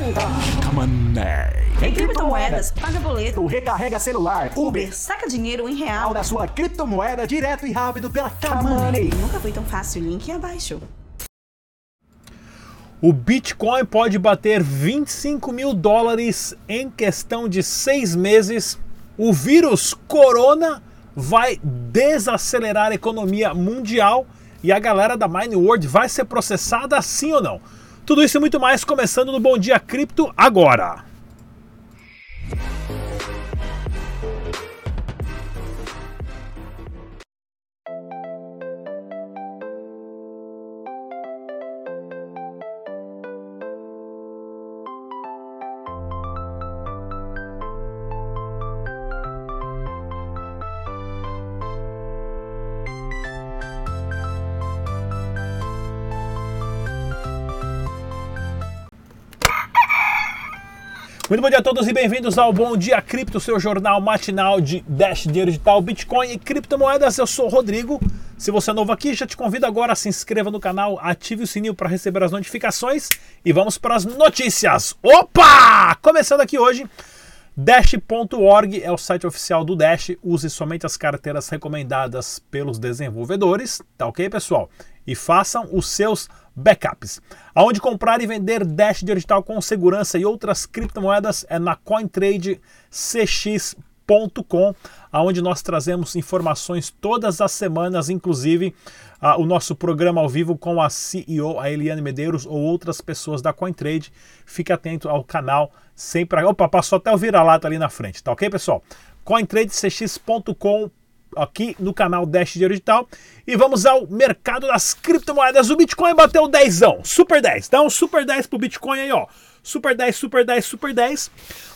paga. Money. Em criptomoedas, paga boleto, recarrega celular, Uber, saca dinheiro em real. Da sua criptomoeda direto e rápido pela Money. Money. Nunca foi tão fácil. Link abaixo. O Bitcoin pode bater 25 mil dólares em questão de seis meses. O vírus Corona vai desacelerar a economia mundial e a galera da Mine World vai ser processada sim ou não? Tudo isso e muito mais começando no Bom Dia Cripto agora. Muito bom dia a todos e bem-vindos ao Bom Dia Cripto, seu jornal matinal de Dash Dinheiro Digital, Bitcoin e criptomoedas. Eu sou o Rodrigo. Se você é novo aqui, já te convido agora a se inscreva no canal, ative o sininho para receber as notificações e vamos para as notícias. Opa! Começando aqui hoje, Dash.org é o site oficial do Dash. Use somente as carteiras recomendadas pelos desenvolvedores, tá ok, pessoal? E façam os seus backups. Aonde comprar e vender Dash digital com segurança e outras criptomoedas é na CoinTradeCX.com, aonde nós trazemos informações todas as semanas, inclusive ah, o nosso programa ao vivo com a CEO, a Eliane Medeiros, ou outras pessoas da CoinTrade. Fique atento ao canal sempre. Opa, passou até o vira-lata ali na frente, tá ok, pessoal? CoinTradeCX.com aqui no canal Dash Dinheiro Digital. E vamos ao mercado das criptomoedas. O Bitcoin bateu 10, super 10. Dá um super 10 pro Bitcoin aí, ó. Super 10, super 10, super 10.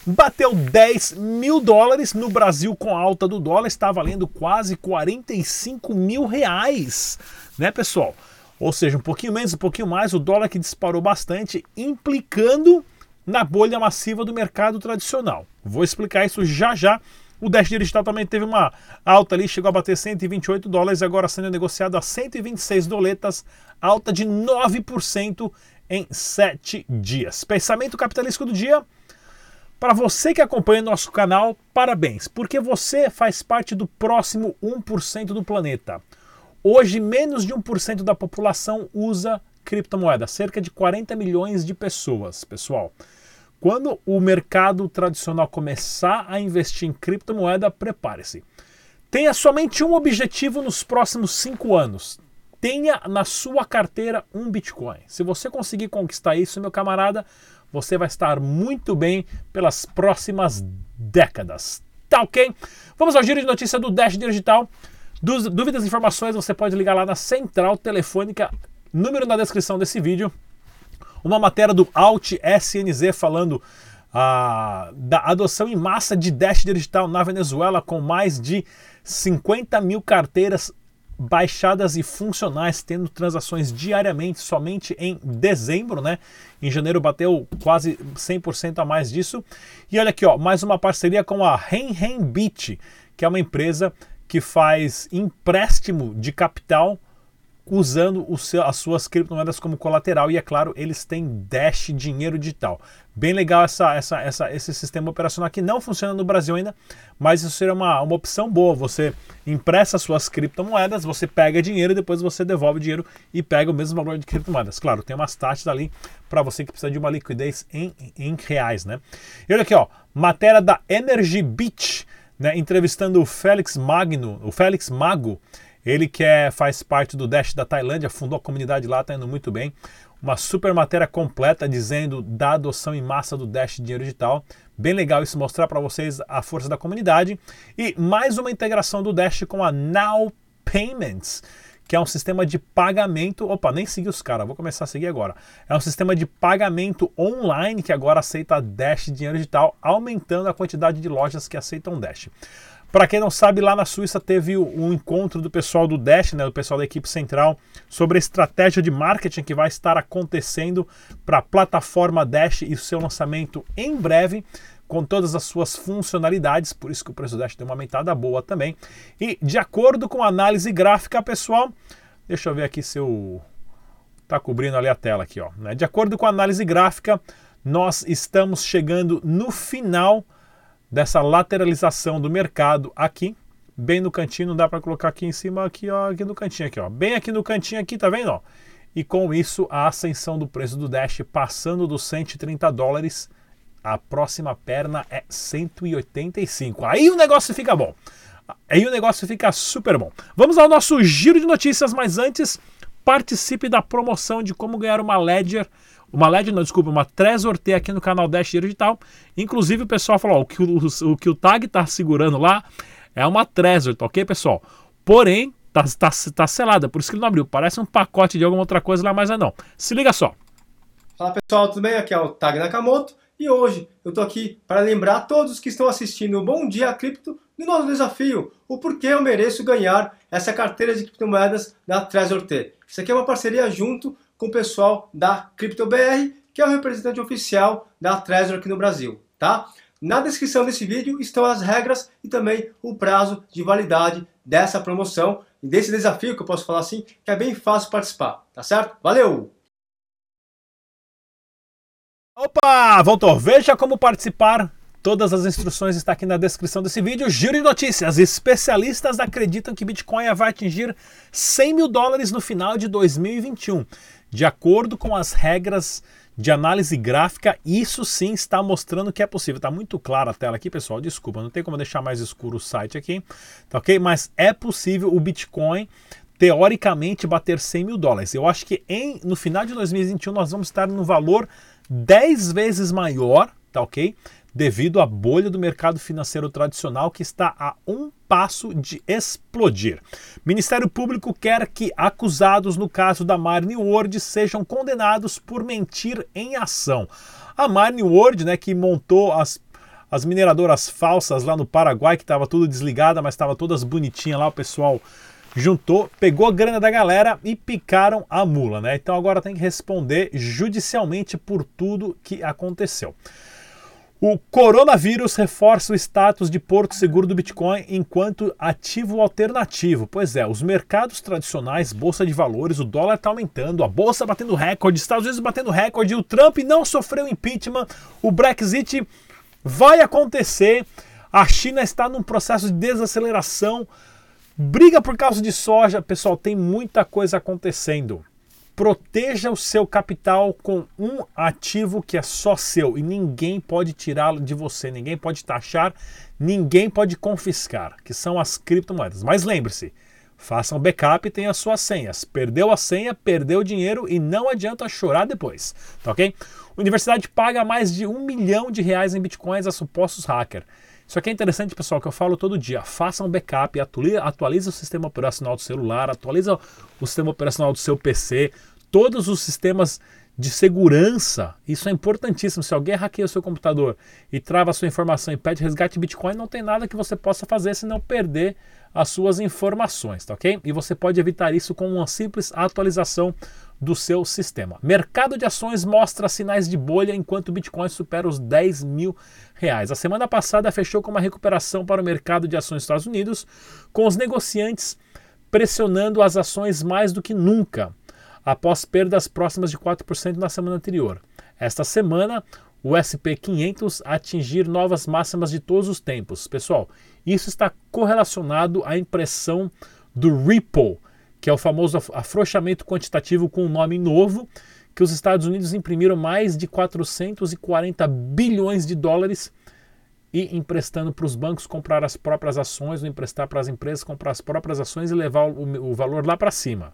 Bateu 10 mil dólares no Brasil com a alta do dólar. Está valendo quase 45 mil reais, né, pessoal? Ou seja, um pouquinho menos, um pouquinho mais. O dólar que disparou bastante, implicando na bolha massiva do mercado tradicional. Vou explicar isso já já. O Dash Digital também teve uma alta ali, chegou a bater 128 dólares, agora sendo negociado a 126 doletas, alta de 9% em 7 dias. Pensamento capitalístico do dia. Para você que acompanha nosso canal, parabéns, porque você faz parte do próximo 1% do planeta. Hoje, menos de 1% da população usa criptomoeda, cerca de 40 milhões de pessoas, pessoal. Quando o mercado tradicional começar a investir em criptomoeda, prepare-se. Tenha somente um objetivo nos próximos cinco anos. Tenha na sua carteira um Bitcoin. Se você conseguir conquistar isso, meu camarada, você vai estar muito bem pelas próximas décadas. Tá ok? Vamos ao giro de notícia do Dash Digital. Dúvidas e informações você pode ligar lá na central telefônica, número na descrição desse vídeo uma matéria do Alt SNZ falando ah, da adoção em massa de Dash digital na Venezuela, com mais de 50 mil carteiras baixadas e funcionais, tendo transações diariamente somente em dezembro, né? Em janeiro bateu quase 100% a mais disso. E olha aqui, ó, mais uma parceria com a Renrenbit, que é uma empresa que faz empréstimo de capital usando seu, as suas criptomoedas como colateral. E é claro eles têm Dash dinheiro digital. Bem legal essa, essa, essa, esse sistema operacional que não funciona no Brasil ainda mas isso seria uma, uma opção boa. Você empresta suas criptomoedas você pega dinheiro e depois você devolve o dinheiro e pega o mesmo valor de criptomoedas. Claro tem umas taxas ali para você que precisa de uma liquidez em, em reais né? E olha aqui ó matéria da Energy Beach né, entrevistando o Félix Magno o Félix Mago ele que é, faz parte do Dash da Tailândia, fundou a comunidade lá, está indo muito bem. Uma super matéria completa dizendo da adoção em massa do Dash Dinheiro Digital. Bem legal isso mostrar para vocês a força da comunidade. E mais uma integração do Dash com a Now Payments, que é um sistema de pagamento. Opa, nem segui os caras, vou começar a seguir agora. É um sistema de pagamento online que agora aceita Dash Dinheiro Digital, aumentando a quantidade de lojas que aceitam Dash. Para quem não sabe, lá na Suíça teve um encontro do pessoal do Dash, né, do pessoal da equipe central, sobre a estratégia de marketing que vai estar acontecendo para a plataforma Dash e o seu lançamento em breve, com todas as suas funcionalidades, por isso que o preço do Dash deu uma aumentada boa também. E de acordo com a análise gráfica, pessoal, deixa eu ver aqui se eu tá cobrindo ali a tela aqui, ó. Né? De acordo com a análise gráfica, nós estamos chegando no final dessa lateralização do mercado aqui, bem no cantinho, dá para colocar aqui em cima, aqui, ó, aqui no cantinho aqui, ó, bem aqui no cantinho aqui, tá vendo, ó? E com isso a ascensão do preço do Dash passando dos 130 dólares, a próxima perna é 185. Aí o negócio fica bom. Aí o negócio fica super bom. Vamos ao nosso giro de notícias, mas antes participe da promoção de como ganhar uma Ledger uma LED, não, desculpa, uma Trezor T aqui no canal Dash Digital. Inclusive o pessoal falou, ó, o, que o, o que o tag tá segurando lá é uma Trezor, tá ok, pessoal? Porém, tá, tá, tá selada, por isso que ele não abriu. Parece um pacote de alguma outra coisa lá, mas é não. Se liga só. Fala pessoal, tudo bem? Aqui é o Tag Nakamoto e hoje eu tô aqui para lembrar a todos que estão assistindo o Bom Dia Cripto do nosso desafio, o porquê eu mereço ganhar essa carteira de criptomoedas da Trezor T. Isso aqui é uma parceria junto com o pessoal da CryptoBR, que é o representante oficial da Trezor aqui no Brasil, tá? Na descrição desse vídeo estão as regras e também o prazo de validade dessa promoção e desse desafio, que eu posso falar assim, que é bem fácil participar, tá certo? Valeu! Opa, voltou. Veja como participar. Todas as instruções estão aqui na descrição desse vídeo. Giro de notícias. Especialistas acreditam que Bitcoin vai atingir 100 mil dólares no final de 2021. De acordo com as regras de análise gráfica, isso sim está mostrando que é possível. Está muito clara a tela aqui, pessoal. Desculpa, não tem como deixar mais escuro o site aqui, tá ok? Mas é possível o Bitcoin teoricamente bater 100 mil dólares. Eu acho que em, no final de 2021 nós vamos estar no valor 10 vezes maior, tá ok? devido à bolha do mercado financeiro tradicional que está a um passo de explodir. Ministério Público quer que acusados no caso da Marne World sejam condenados por mentir em ação. A Marne World, né, que montou as as mineradoras falsas lá no Paraguai, que estava tudo desligada, mas estava todas bonitinhas lá, o pessoal juntou, pegou a grana da galera e picaram a mula, né? Então agora tem que responder judicialmente por tudo que aconteceu. O coronavírus reforça o status de porto seguro do Bitcoin enquanto ativo alternativo. Pois é, os mercados tradicionais, bolsa de valores, o dólar está aumentando, a bolsa batendo recorde, Estados Unidos batendo recorde, o Trump não sofreu impeachment, o Brexit vai acontecer, a China está num processo de desaceleração, briga por causa de soja, pessoal, tem muita coisa acontecendo. Proteja o seu capital com um ativo que é só seu e ninguém pode tirá-lo de você, ninguém pode taxar, ninguém pode confiscar, que são as criptomoedas. Mas lembre-se, faça um backup e tenha as suas senhas. Perdeu a senha, perdeu o dinheiro e não adianta chorar depois, tá ok? Universidade paga mais de um milhão de reais em bitcoins a supostos hackers. Isso aqui é interessante, pessoal, que eu falo todo dia. Faça um backup, atualize, atualize o sistema operacional do celular, atualiza o sistema operacional do seu PC, todos os sistemas de segurança. Isso é importantíssimo. Se alguém hackeia o seu computador e trava a sua informação e pede resgate Bitcoin, não tem nada que você possa fazer se não perder as suas informações, tá ok? E você pode evitar isso com uma simples atualização do seu sistema. Mercado de ações mostra sinais de bolha enquanto o Bitcoin supera os 10 mil reais. A semana passada fechou com uma recuperação para o mercado de ações dos Estados Unidos, com os negociantes pressionando as ações mais do que nunca, após perdas próximas de 4% na semana anterior. Esta semana, o SP500 atingir novas máximas de todos os tempos. Pessoal, isso está correlacionado à impressão do Ripple, que é o famoso afrouxamento quantitativo com um nome novo, que os Estados Unidos imprimiram mais de 440 bilhões de dólares e emprestando para os bancos comprar as próprias ações, ou emprestar para as empresas comprar as próprias ações e levar o, o valor lá para cima.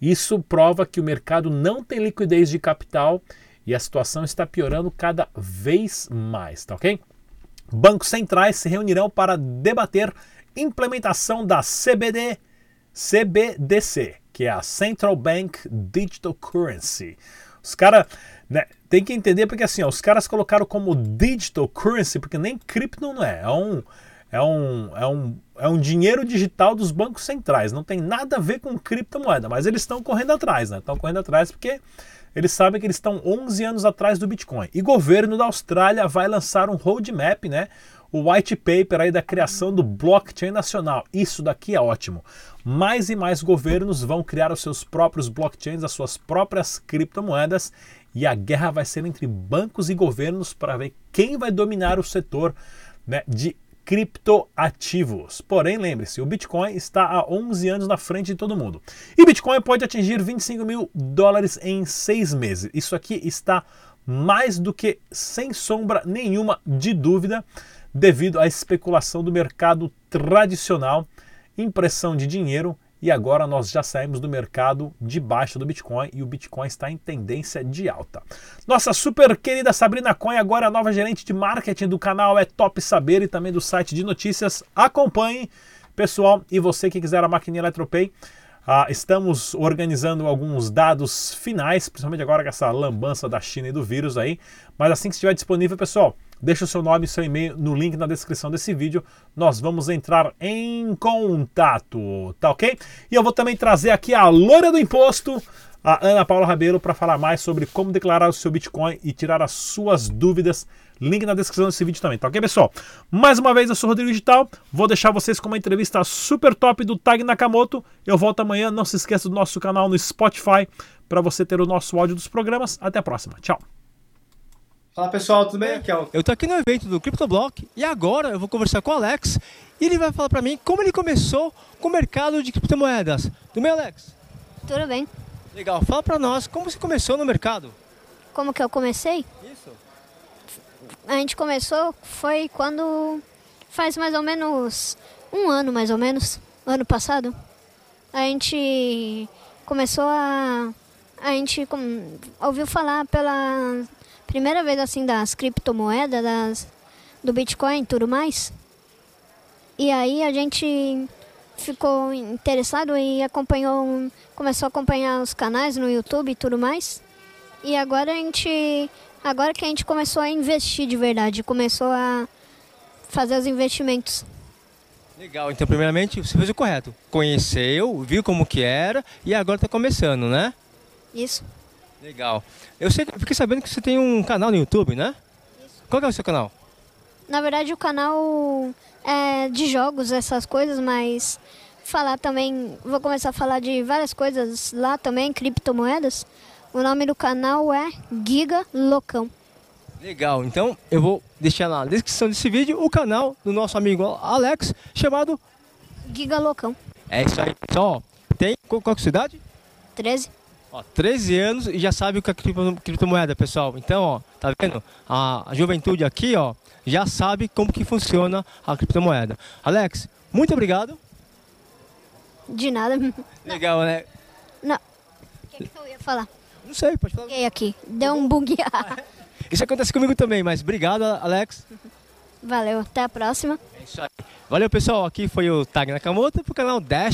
Isso prova que o mercado não tem liquidez de capital e a situação está piorando cada vez mais, tá ok? Bancos centrais se reunirão para debater implementação da CBD, CBDC, que é a Central Bank Digital Currency. Os caras né, tem que entender porque assim, ó, os caras colocaram como digital currency porque nem cripto não é, é um é um, é um, é um dinheiro digital dos bancos centrais, não tem nada a ver com criptomoeda, mas eles estão correndo atrás, né? Estão correndo atrás porque eles sabem que eles estão 11 anos atrás do Bitcoin. E governo da Austrália vai lançar um roadmap, né? O white paper aí da criação do blockchain nacional. Isso daqui é ótimo. Mais e mais governos vão criar os seus próprios blockchains, as suas próprias criptomoedas e a guerra vai ser entre bancos e governos para ver quem vai dominar o setor né, de criptoativos. Porém, lembre-se, o Bitcoin está há 11 anos na frente de todo mundo. E Bitcoin pode atingir 25 mil dólares em seis meses. Isso aqui está mais do que sem sombra nenhuma de dúvida, devido à especulação do mercado tradicional, impressão de dinheiro e agora nós já saímos do mercado de baixa do Bitcoin e o Bitcoin está em tendência de alta. Nossa super querida Sabrina Coin, agora a nova gerente de marketing do canal é Top Saber e também do site de notícias. Acompanhe, pessoal, e você que quiser a maquininha Eletropay, ah, estamos organizando alguns dados finais, principalmente agora com essa lambança da China e do vírus aí. Mas assim que estiver disponível, pessoal, Deixe o seu nome e seu e-mail no link na descrição desse vídeo. Nós vamos entrar em contato, tá ok? E eu vou também trazer aqui a loira do imposto, a Ana Paula Rabelo, para falar mais sobre como declarar o seu Bitcoin e tirar as suas dúvidas. Link na descrição desse vídeo também, tá ok, pessoal? Mais uma vez, eu sou o Rodrigo Digital. Vou deixar vocês com uma entrevista super top do Tag Nakamoto. Eu volto amanhã. Não se esqueça do nosso canal no Spotify para você ter o nosso áudio dos programas. Até a próxima. Tchau. Fala pessoal, tudo bem? Aqui é o Eu tô aqui no evento do CryptoBlock e agora eu vou conversar com o Alex e ele vai falar pra mim como ele começou com o mercado de criptomoedas. Tudo bem, Alex? Tudo bem. Legal. Fala pra nós como você começou no mercado. Como que eu comecei? Isso. A gente começou foi quando faz mais ou menos um ano, mais ou menos, ano passado. A gente começou a a gente com- ouviu falar pela primeira vez assim das criptomoedas, das do Bitcoin e tudo mais. E aí a gente ficou interessado e acompanhou, começou a acompanhar os canais no YouTube e tudo mais. E agora a gente, agora que a gente começou a investir de verdade, começou a fazer os investimentos. Legal. Então, primeiramente, você fez o correto. Conheceu, viu como que era e agora tá começando, né? Isso. Legal. Eu sei, eu fiquei sabendo que você tem um canal no YouTube, né? Qual que é o seu canal? Na verdade o canal é de jogos, essas coisas, mas falar também, vou começar a falar de várias coisas lá também, criptomoedas. O nome do canal é Giga Loucão. Legal. Então, eu vou deixar na descrição desse vídeo o canal do nosso amigo Alex, chamado Giga Loucão. É isso aí, pessoal. Tem qual, qual que é a sua idade? 13. Ó, 13 anos e já sabe o que é cripto- criptomoeda, pessoal. Então, ó, tá vendo? A, a juventude aqui, ó, já sabe como que funciona a criptomoeda. Alex, muito obrigado. De nada. Legal, né? Não. O que, que eu ia falar? Não sei, pode falar. Buguei aqui. Deu um bug. Isso acontece comigo também, mas obrigado, Alex. Valeu, até a próxima. É isso aí. Valeu, pessoal. Aqui foi o Tag Nakamoto pro canal Dash